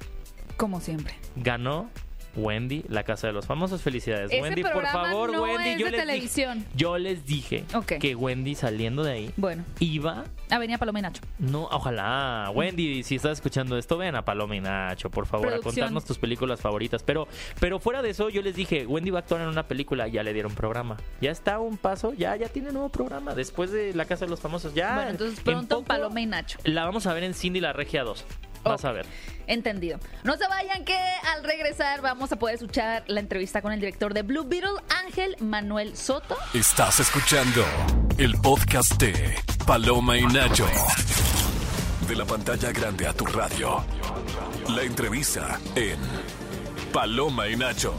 Como siempre. Ganó Wendy, la casa de los famosos. Felicidades, Ese Wendy. Por favor, no Wendy. es yo de les televisión. Dije, yo les dije Ok. que Wendy saliendo de ahí Bueno, iba Avenida Paloma y Nacho. No, ojalá. Wendy, si estás escuchando esto, ven a Paloma y Nacho, por favor, a contarnos tus películas favoritas. Pero, pero fuera de eso, yo les dije, Wendy va a actuar en una película, ya le dieron programa. Ya está a un paso, ya, ya tiene nuevo programa después de La Casa de los Famosos. Ya. bueno, entonces en pronto poco Paloma y Nacho. La vamos a ver en Cindy la Regia 2. Vas a ver. Entendido. No se vayan que al regresar vamos a poder escuchar la entrevista con el director de Blue Beetle, Ángel Manuel Soto. Estás escuchando el podcast de Paloma y Nacho. De la pantalla grande a tu radio. La entrevista en Paloma y Nacho.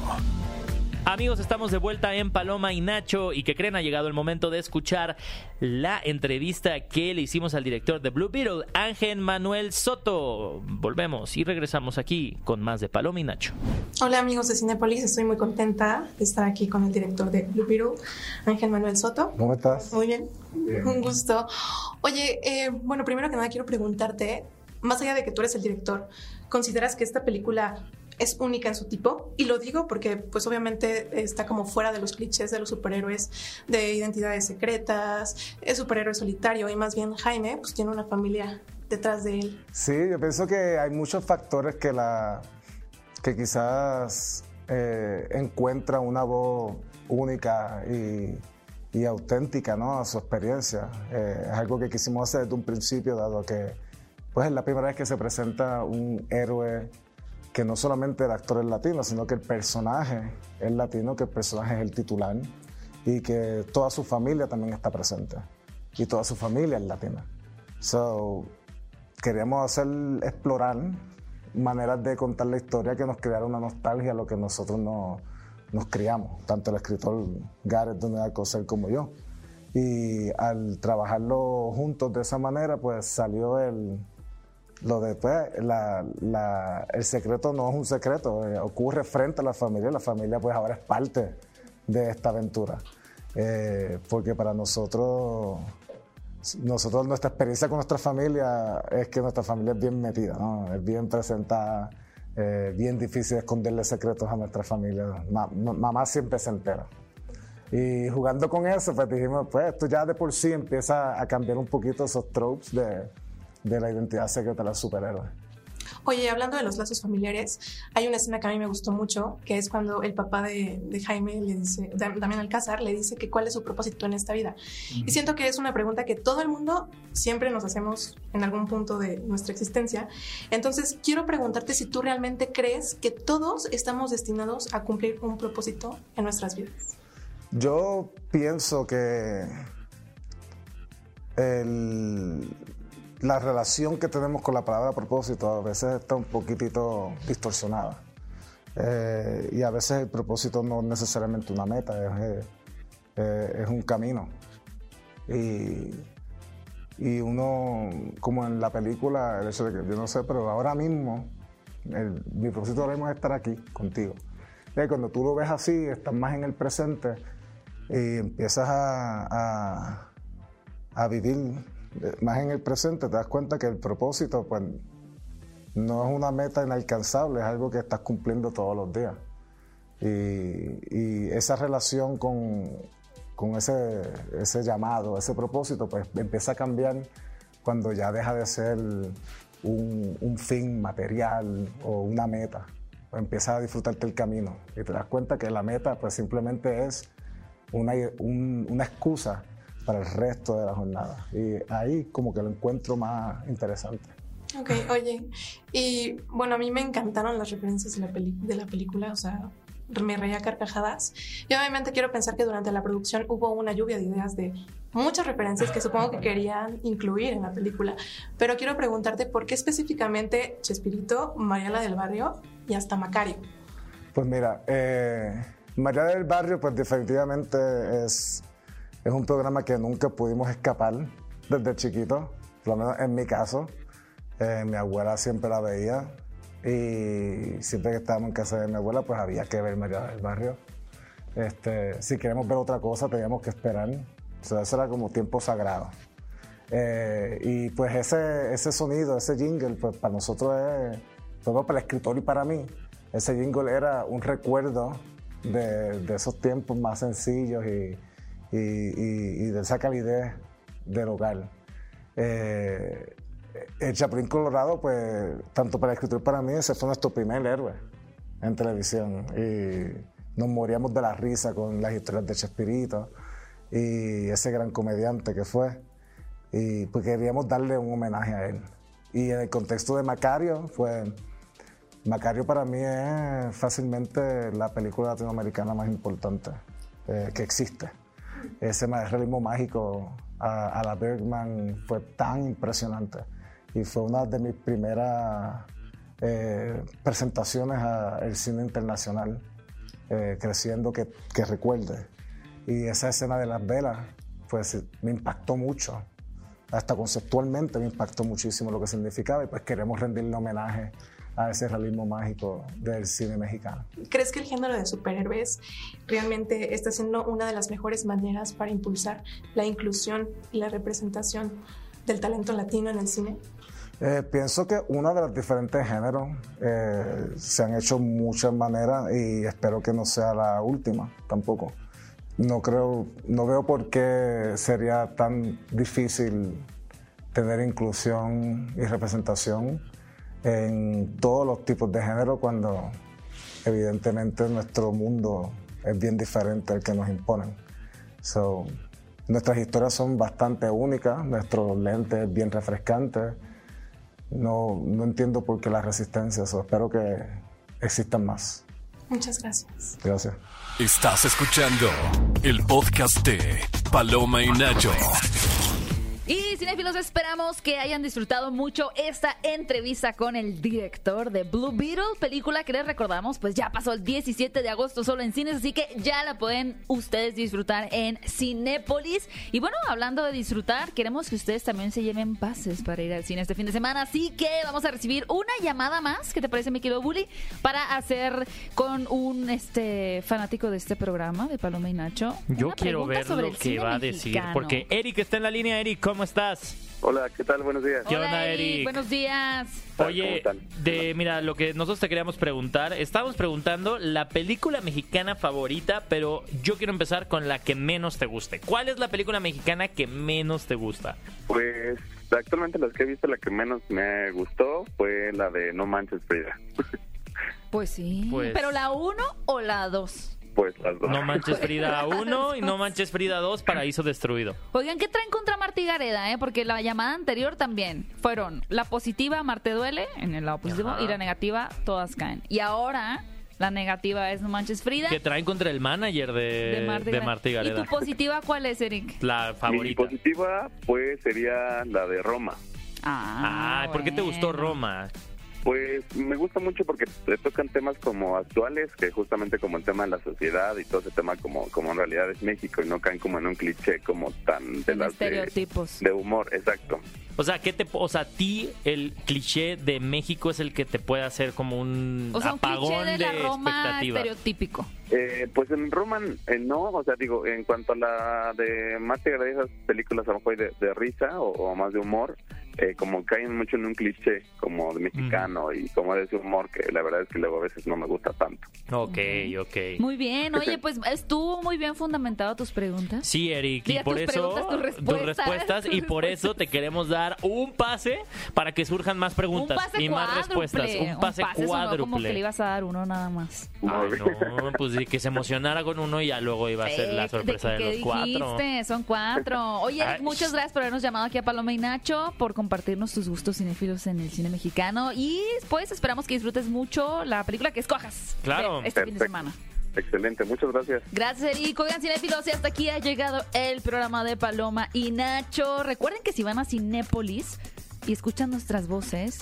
Amigos, estamos de vuelta en Paloma y Nacho y que creen ha llegado el momento de escuchar la entrevista que le hicimos al director de Blue Beetle, Ángel Manuel Soto. Volvemos y regresamos aquí con más de Paloma y Nacho. Hola amigos de Cinepolis, estoy muy contenta de estar aquí con el director de Blue Beetle, Ángel Manuel Soto. ¿Cómo estás? Muy bien, un gusto. Oye, eh, bueno, primero que nada quiero preguntarte, más allá de que tú eres el director, ¿consideras que esta película es única en su tipo? Y lo digo porque pues obviamente está como fuera de los clichés de los superhéroes, de identidades secretas, es superhéroe solitario y más bien Jaime pues tiene una familia detrás de él. Sí, yo pienso que hay muchos factores que la, que quizás eh, encuentra una voz única y, auténtica ¿no? a su experiencia. Eh, es algo que quisimos hacer desde un principio, dado que pues, es la primera vez que se presenta un héroe que no solamente el actor es latino, sino que el personaje es latino, que el personaje es el titular y que toda su familia también está presente y toda su familia es latina. So, queríamos hacer, explorar maneras de contar la historia que nos creara una nostalgia a lo que nosotros nos, nos criamos, tanto el escritor Gareth Donald Coser como yo. Y al trabajarlo juntos de esa manera, pues salió el, lo de pues, la, la, el secreto no es un secreto, eh, ocurre frente a la familia, la familia pues ahora es parte de esta aventura. Eh, porque para nosotros, nosotros nuestra experiencia con nuestra familia es que nuestra familia es bien metida, ¿no? es bien presentada, eh, bien difícil esconderle secretos a nuestra familia. mamá siempre se entera. Y jugando con eso, pues dijimos, pues esto ya de por sí empieza a cambiar un poquito esos tropes de, de la identidad secreta de los superhéroes. Oye, hablando de los lazos familiares, hay una escena que a mí me gustó mucho, que es cuando el papá de, Jaime le dice, también Alcázar, le dice que cuál es su propósito en esta vida. Y siento que es una pregunta que todo el mundo siempre nos hacemos en algún punto de nuestra existencia. Entonces, quiero preguntarte si tú realmente crees que todos estamos destinados a cumplir un propósito en nuestras vidas. Yo pienso que el, la relación que tenemos con la palabra propósito a veces está un poquitito distorsionada. Eh, y a veces el propósito no es necesariamente una meta, es, eh, es un camino. Y, y, uno, como en la película, el hecho de que yo no sé, pero ahora mismo, mi propósito ahora mismo es estar aquí contigo. Y cuando tú lo ves así, estás más en el presente y empiezas a, a, a vivir más en el presente, te das cuenta que el propósito, pues, no es una meta inalcanzable, es algo que estás cumpliendo todos los días. Y, esa relación con, con ese, ese, llamado, ese propósito, pues empieza a cambiar cuando ya deja de ser un, un fin material o una meta. Empiezas a disfrutarte el camino y te das cuenta que la meta pues simplemente es una, una excusa para el resto de la jornada. Y ahí como que lo encuentro más interesante. Ok, oye, y bueno, a mí me encantaron las referencias de la, de la película, o sea, me reía carcajadas. Y obviamente quiero pensar que durante la producción hubo una lluvia de ideas de muchas referencias que supongo que querían incluir en la película. Pero quiero preguntarte por qué específicamente Chespirito, Mariela del Barrio y hasta Macario. Pues mira, eh, Mariela del Barrio pues definitivamente es es un programa que nunca pudimos escapar desde chiquito, por lo menos en mi caso. Eh, mi abuela siempre la veía y siempre que estábamos en casa de mi abuela, pues había que ver María del Barrio. Este, si queremos ver otra cosa, teníamos que esperar. O sea, eso era como tiempo sagrado. Eh, y pues ese, ese sonido, ese jingle, pues para nosotros es, todo para el escritor y para mí, ese jingle era un recuerdo de, de esos tiempos más sencillos y, y, de esa calidez del hogar. Eh, el Chapulín Colorado, pues, tanto para el escritor para mí, ese fue nuestro primer héroe en televisión. Y nos moríamos de la risa con las historias de Chespirito y ese gran comediante que fue. Y pues queríamos darle un homenaje a él. Y en el contexto de Macario, pues Macario para mí es fácilmente la película latinoamericana más importante eh, que existe ese realismo mágico a, la Bergman fue tan impresionante y fue una de mis primeras eh, presentaciones al cine internacional, eh, creciendo que, que, recuerde. Y esa escena de las velas, pues me impactó mucho, hasta conceptualmente me impactó muchísimo lo que significaba y pues queremos rendirle homenaje a ese realismo mágico del cine mexicano. ¿Crees que el género de superhéroes realmente está siendo una de las mejores maneras para impulsar la inclusión y la representación del talento latino en el cine? Eh, pienso que uno de los diferentes géneros eh, se han hecho muchas maneras y espero que no sea la última tampoco. No creo, no veo por qué sería tan difícil tener inclusión y representación en todos los tipos de género cuando evidentemente nuestro mundo es bien diferente al que nos imponen. So, nuestras historias son bastante únicas, nuestro lente es bien refrescante. No, no entiendo por qué la resistencia, so, espero que existan más. Muchas gracias. Gracias. Estás escuchando el podcast de Paloma y Nacho. Y cinéfilos, esperamos que hayan disfrutado mucho esta entrevista con el director de Blue Beetle, película que les recordamos, pues ya pasó el 17 de agosto solo en cines, así que ya la pueden ustedes disfrutar en Cinépolis. Y bueno, hablando de disfrutar, queremos que ustedes también se lleven pases para ir al cine este fin de semana, así que vamos a recibir una llamada más, ¿qué te parece, mi querido Bully? Para hacer con un este fanático de este programa, de Paloma y Nacho. Yo quiero ver lo que va a decir, porque Eric está en la línea. Eric, ¿cómo estás? Hola, ¿qué tal? Buenos días. ¿Qué Hola, onda, Eric? Eric? Buenos días. ¿Cómo Oye, de mira, lo que nosotros te queríamos preguntar, estábamos preguntando la película mexicana favorita, pero yo quiero empezar con la que menos te guste. ¿Cuál es la película mexicana que menos te gusta? Pues actualmente las que he visto, la que menos me gustó fue la de No Manches Frida. (laughs) Pues sí. Pues- ¿Pero la 1 o la 2? Pues las dos. No manches (laughs) Frida 1 y No manches Frida 2, Paraíso Destruido. Oigan, ¿qué traen contra Marta y Gareda? Eh? Porque la llamada anterior también fueron la positiva, Marte duele, en el lado positivo, Ajá. y la negativa, todas caen. Y ahora la negativa es No Manches Frida. Que traen contra el manager de, de Marta y de Gareda. Marta y ¿Y Gareda. tu positiva cuál es, Eric? La Mi favorita. positiva, pues sería la de Roma. Ah, Ah, ¿por qué te gustó. Roma? Pues me gusta mucho porque te tocan temas como actuales, que justamente como el tema de la sociedad y todo ese tema como, como en realidad es México y no caen como en un cliché como tan de En las de, estereotipos. de humor, exacto. O sea, ¿qué te, o sea, a ti el cliché de México es el que te puede hacer como un O sea, un apagón cliché de la Roma expectativa. estereotípico. Eh, pues en Roman eh, no, o sea, digo, en cuanto a la de más de esas películas a lo mejor de, de risa o, o más de humor, eh, como caen mucho en un cliché como de mexicano y como de ese humor que la verdad es que luego a veces no me gusta tanto. Ok, ok. Muy bien. Oye, pues estuvo muy bien fundamentado tus preguntas. Sí, Eric, y por tus eso preguntas, tus respuestas, respuestas, y por eso te queremos dar un pase para que surjan más preguntas un pase y más cuádruple. respuestas. Un pase, sonó como que le cuádruple. ibas a dar uno nada más. Ay, no, pues que se emocionara con uno y ya luego iba a ser la sorpresa de, ¿qué los cuatro. dijiste? Son cuatro. Oye, Eric, Ay. muchas gracias por habernos llamado aquí a Paloma y Nacho, por compartirnos tus gustos cinéfilos en el cine mexicano. Y pues esperamos que disfrutes mucho la película que escojas. Claro. Este fin de semana. Excelente, muchas gracias. Gracias, Eric. Oigan, cinéfilos, y hasta aquí ha llegado el programa de Paloma y Nacho. Recuerden que si van a Cinépolis y escuchan nuestras voces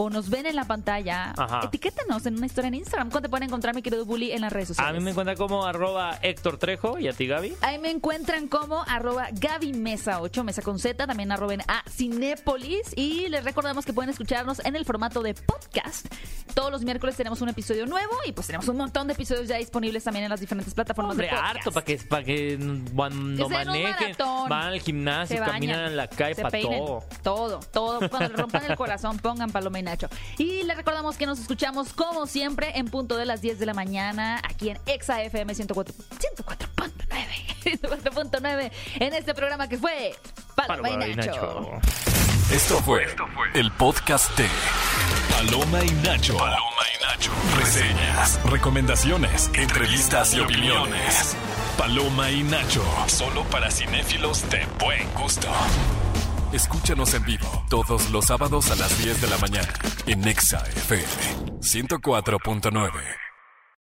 o nos ven en la pantalla, Ajá. etiquétenos en una historia en Instagram. ¿Cómo te pueden encontrar, mi querido Bully, en las redes sociales? A mí me encuentra como arroba Héctor Trejo y a ti, Gaby. Ahí me encuentran como arroba Gaby Mesa 8, Mesa con Z, también arroben a Cinépolis y les recordamos que pueden escucharnos en el formato de podcast. Todos los miércoles tenemos un episodio nuevo y pues tenemos un montón de episodios ya disponibles también en las diferentes plataformas Hombre, de podcast. harto para que, para que cuando manejen, van al gimnasio, caminan en la calle, para todo. Todo, todo. Cuando le rompan el corazón, (laughs) pongan Paloma y Nacho. Y les recordamos que nos escuchamos como siempre en punto de las 10 de la mañana aquí en Exa FM 104 104.9 104.9 en este programa que fue Paloma, Paloma y Nacho. Esto fue el podcast de Paloma y Nacho. Paloma y Nacho. Reseñas, recomendaciones, entrevistas y opiniones. Paloma y Nacho. Solo para cinéfilos de buen gusto. Escúchanos en vivo todos los sábados a las 10 de la mañana en Nexa FM 104.9.